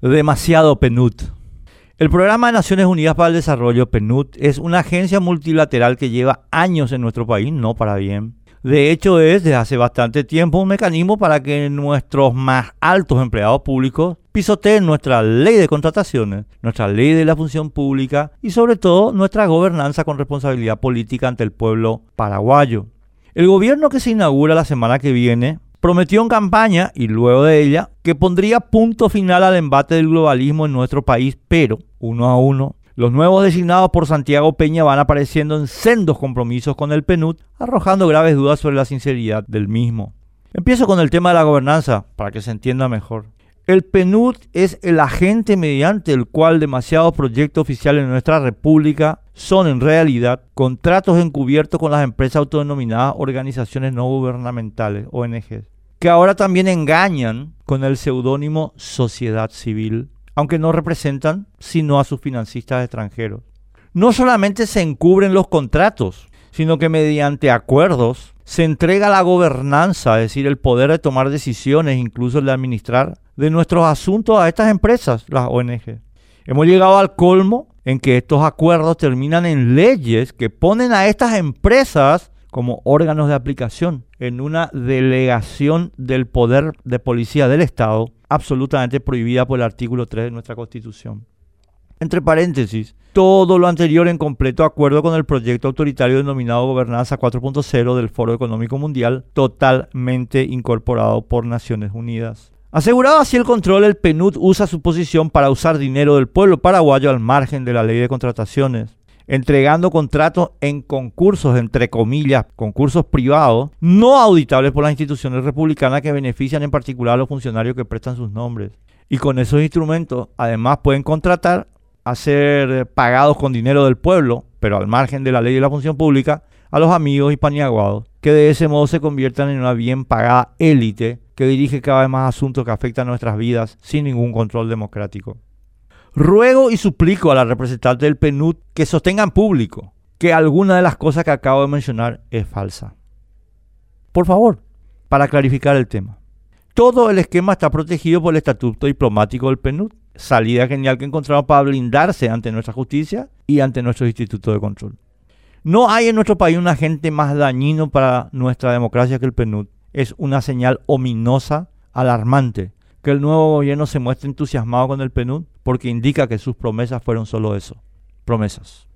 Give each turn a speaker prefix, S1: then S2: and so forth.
S1: Demasiado PNUD. El Programa de Naciones Unidas para el Desarrollo, PNUD, es una agencia multilateral que lleva años en nuestro país, no para bien. De hecho, es desde hace bastante tiempo un mecanismo para que nuestros más altos empleados públicos pisoteen nuestra ley de contrataciones, nuestra ley de la función pública y sobre todo nuestra gobernanza con responsabilidad política ante el pueblo paraguayo. El gobierno que se inaugura la semana que viene prometió en campaña y luego de ella que pondría punto final al embate del globalismo en nuestro país, pero uno a uno los nuevos designados por Santiago Peña van apareciendo en sendos compromisos con el PNUD, arrojando graves dudas sobre la sinceridad del mismo. Empiezo con el tema de la gobernanza, para que se entienda mejor. El PNUD es el agente mediante el cual demasiados proyectos oficiales en nuestra república son en realidad contratos encubiertos con las empresas autodenominadas organizaciones no gubernamentales, ONG, que ahora también engañan con el seudónimo sociedad civil, aunque no representan sino a sus financistas extranjeros. No solamente se encubren los contratos, sino que mediante acuerdos se entrega la gobernanza, es decir, el poder de tomar decisiones, incluso el de administrar de nuestros asuntos a estas empresas, las ONG. Hemos llegado al colmo en que estos acuerdos terminan en leyes que ponen a estas empresas como órganos de aplicación en una delegación del poder de policía del Estado absolutamente prohibida por el artículo 3 de nuestra Constitución. Entre paréntesis, todo lo anterior en completo acuerdo con el proyecto autoritario denominado Gobernanza 4.0 del Foro Económico Mundial, totalmente incorporado por Naciones Unidas. Asegurado así el control, el PNUD usa su posición para usar dinero del pueblo paraguayo al margen de la ley de contrataciones, entregando contratos en concursos, entre comillas, concursos privados, no auditables por las instituciones republicanas que benefician en particular a los funcionarios que prestan sus nombres. Y con esos instrumentos, además, pueden contratar a ser pagados con dinero del pueblo, pero al margen de la ley de la función pública, a los amigos y paniaguados, que de ese modo se conviertan en una bien pagada élite que dirige cada vez más asuntos que afectan nuestras vidas sin ningún control democrático. Ruego y suplico a la representante del PNUD que sostengan público que alguna de las cosas que acabo de mencionar es falsa. Por favor, para clarificar el tema. Todo el esquema está protegido por el estatuto diplomático del PNUD, salida genial que encontramos para blindarse ante nuestra justicia y ante nuestro instituto de control. No hay en nuestro país un agente más dañino para nuestra democracia que el PNUD es una señal ominosa, alarmante, que el nuevo gobierno se muestre entusiasmado con el PNUD porque indica que sus promesas fueron solo eso, promesas.